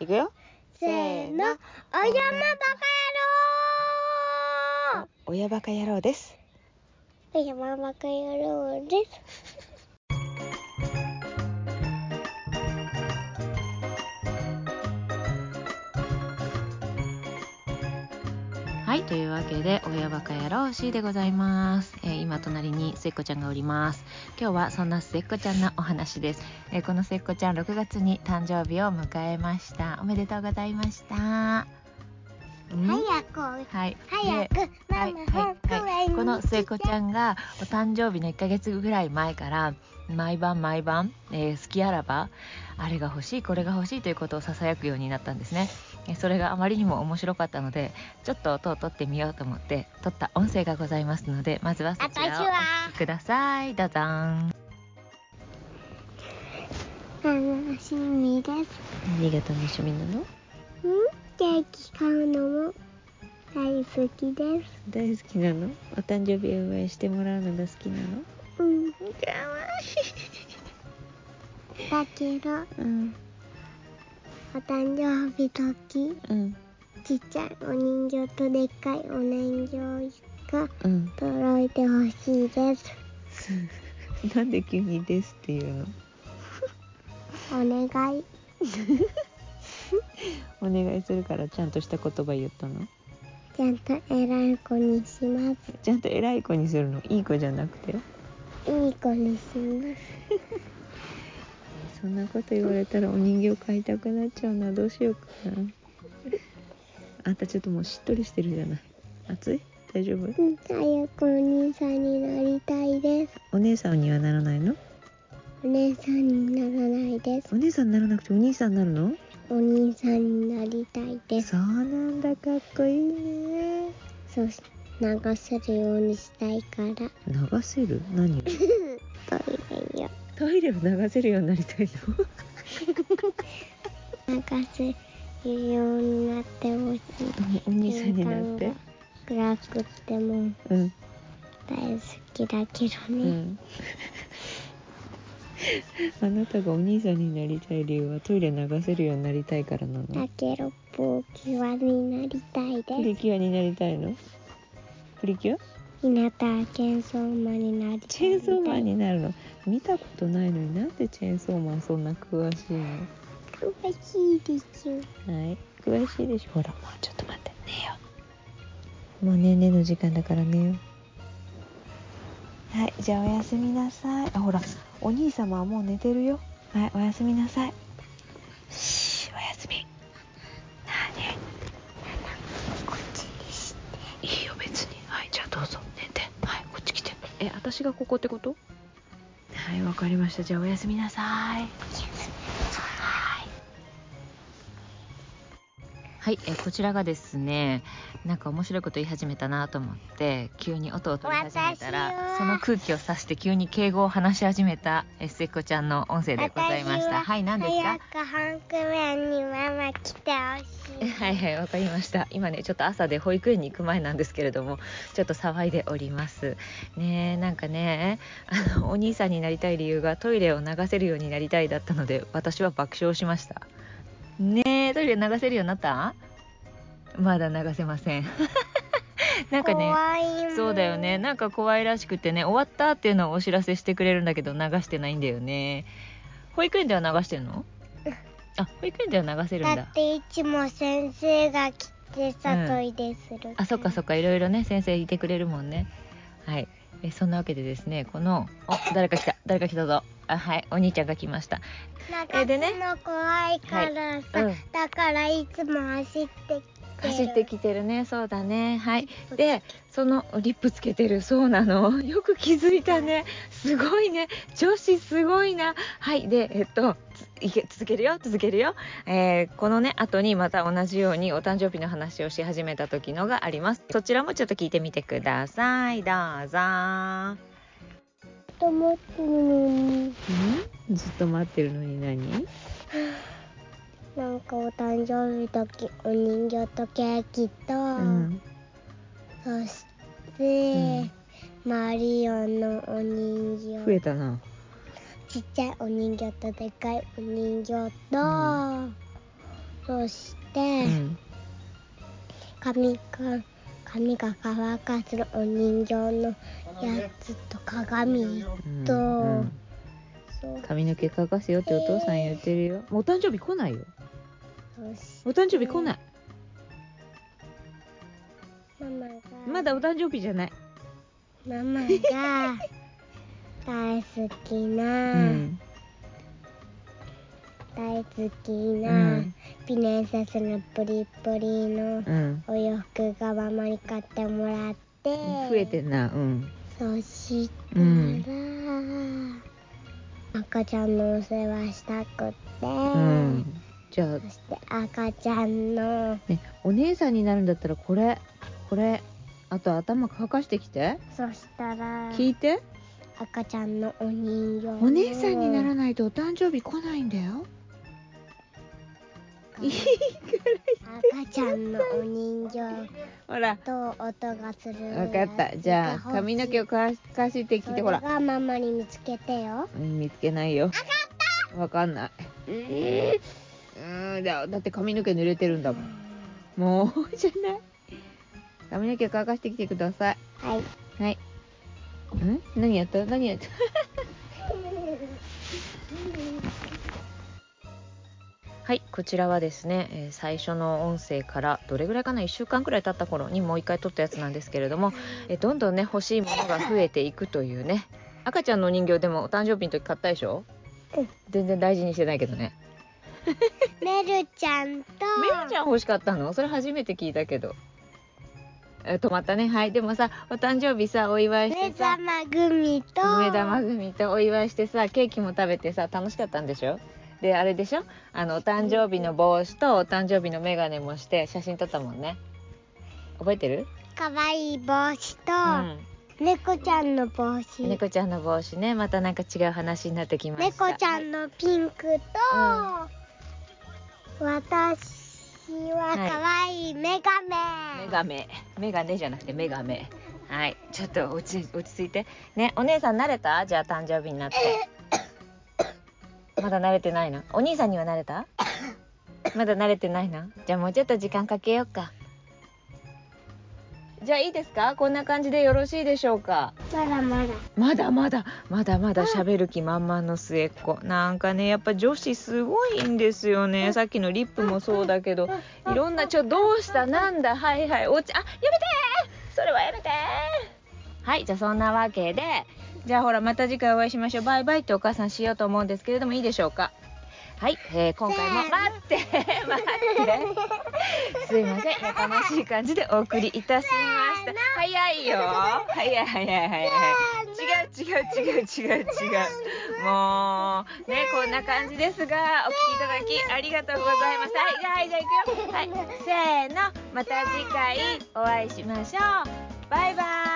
いくよ。せーの、お山バカ野郎親バカ野郎です。お山バカ野郎です。はい、というわけで、親バカ野郎 C でございます。えー今、隣に末っ子ちゃんがおります。今日はそんな末っ子ちゃんのお話です。えーこの末っ子ちゃん、6月に誕生日を迎えました。おめでとうございました。うん？早く、はい。早くママはい、はい。この末っ子ちゃんが、お誕生日の1ヶ月ぐらい前から、毎晩毎晩、えー好きあらば、あれが欲しい、これが欲しいということを囁くようになったんですね。えーそれがあまりにも面白かったので、ちょっと音を取ってみようと思って、撮った音声がございますので、まずはそちらをお聞きください。どうぞ。楽しみです。何が楽しみなの？うん？ケーキ買うのも大好きです。大好きなの？お誕生日お祝いしてもらうのが好きなの？うん。かわだけど、いい。うん。お誕生日時、うん。ちっちゃいお人形とでっかいお人形がうん。届いてほしいです。なんで急にですって言うの？お願い。お願いするからちゃんとした言葉言ったの？ちゃんと偉い子にします。ちゃんと偉い子にするの？いい子じゃなくて？いい子にします。そんなこと言われたらお人形買いたくなっちゃうなどうしようかなあんたちょっともうしっとりしてるじゃない暑い？大丈夫？うん早くお兄さんになりたいです。お姉さんにはならないの？お姉さんにならないです。お姉さんにならなくてお兄さんになるの？お兄さんになりたいです。そうなんだかっこいいねそし流せるようにしたいから。流せる？何？を トイレよ。トイレを流せるようになりたいの？流せるようになってほしい。お兄さんになって？暗くってもうん。大好きだけどうね。ん。あなたがお兄さんになりたい理由はトイレ流せるようになりたいからなの？だけど、プリキュアになりたいプです。リキュアになりたいの？プリキュア？ひなたチェーンソーマンになりたいの。見たことないのになんでチェーンソーマンそんな詳しいの？詳しいです。よ。はい詳しいでしょ。ほらもうちょっと待って。寝よう。もうねんねの時間だから寝よう。はいじゃあおやすみなさい。あほらお兄様はもう寝てるよ。はいおやすみなさい。しーおやすみ。なにこっちにして。いいよ別に。はいじゃあどうぞ。寝て。はいこっち来て。え私がここってこと？はいわかりました。じゃあおやすみなさい。はいはい、えこちらがですねなんか面白いこと言い始めたなと思って急に音を取り始めた私らはその空気を察して急に敬語を話し始めたえ末っ子ちゃんの音声でございましたはい何ですか？早く保育園にママ来てほしい。はいはい、わかりました。今ね、ちょっと朝で保育園に行く前なんですけれども、ちょっと騒いでおります。ねえ、なんかね、あの、お兄さんになりたい理由がトイレを流せるようになりたいだったので、私は爆笑しました。ねえ、トイレ流せるようになった？まだ流せません。なんかね、そうだよね。なんか怖いらしくてね、終わったっていうのをお知らせしてくれるんだけど、流してないんだよね。保育園では流してるの？あ、保育園では流せるんだだっ。ていつも先生が来てさ、うんトイレするあ、そっかそっか、いろいろね、先生いてくれるもんね。はい。えそんなわけでですね、この、お、誰か来た、誰か来たぞ。あ、はい、お兄ちゃんが来ました。えでねの怖いからさ、はいうんだからいつも走ってきてる走ってきてるね、そうだね。はい。で、その、リップつけてる、そうなの。よく気づいたね。すごいね。女子すごいな。はい。で、えっと、ついけ、続けるよ、続けるよ。えーこのね、後にまた同じようにお誕生日の話をし始めた時のがあります。そちらもちょっと聞いてみてください。どうぞ。と思ってるのにずっと待ってるのに何？なんかお誕生日時お人形とケーキと、うん。そして、マリオのお人形増えたな。ちっちゃいお人形とでかいお人形と、そして、うん。髪か髪が乾かすお人形のやつと鏡うんと、うんそう髪の毛乾かすよってお父さん言ってるよ。もうお誕生日来ないよ。お誕生日来ない。ママがまだお誕生日じゃない。ママが大好きうな、ん大好きうな、ん。ピネンセスのプリプリのうん。お洋服がママに買ってもらって増えてんな。うん。そしたら、うん赤ちゃんのお世話したくって、うん。じゃあそして赤ちゃんのねお姉さんになるんだったらこれこれあと頭乾かしてきて。そしたら聞いて赤ちゃんのお人形のお姉さんにならないとお誕生日来ないんだよ。いい赤ちゃんのお人形ほら。と音がする。わかった。じゃあ髪の毛を乾かしてきてほら。がママに見つけてよ。うん見つけないよ。わかんない。うん。だだって髪の毛濡れてるんだもん。もうじゃない。髪の毛乾かしてきてください。はいん？何やった？何やった？はい、こちらはですね、えー最初の音声からどれぐらいかな？1週間くらい経った頃にもう一回撮ったやつなんですけれども、えーどんどんね欲しいものが増えていくというね。赤ちゃんのお人形でもお誕生日の時買ったでしょ？うん。全然大事にしてないけどね。メルちゃんと。メルちゃん欲しかったの？それ初めて聞いたけど。えー止まったね。はい。でもさお誕生日さお祝いし目てさ。玉組と。目玉組とお祝いしてさケーキも食べてさ楽しかったんでしょ？であれでしょ？あのお誕生日の帽子とお誕生日のメガネもして写真撮ったもんね。覚えてる？かわいい帽子と、うん。猫ちゃんの帽子。猫ちゃんの帽子ね。またなんか違う話になってきました。猫ちゃんのピンクと、私は可愛いいメガメ、メガメメガネじゃなくてメガメ。はい。ちょっと落ち落ち着いて。ねお姉さん慣れた？じゃあ誕生日になって。まだ慣れてないの？お兄さんには慣れた？まだ慣れてないの？じゃあもうちょっと時間かけようか。じゃあいいですか？こんな感じでよろしいでしょうか？まだまだ。まだまだ。まだまだ喋る気満々の末っ子。なんかねやっぱ女子すごいんですよね。さっきのリップもそうだけど。いろんなちょどうした？なんだ？はいはい。おちあやめて！それはやめて！はいじゃあそんなわけで。じゃあほらまた次回お会いしましょう。バイバイってお母さんしようと思うんですけれどもいいでしょうか？はい、えー今回も待って待って。すいませんやかましい感じでお送りいたしました。早いよ。早い早い早い早い。違う違う違う違う違う。もうねこんな感じですがお聞きいただきありがとうございます。はいじゃあはいじゃあ行くよ。はい。せーの。また次回お会いしましょう。バイバイ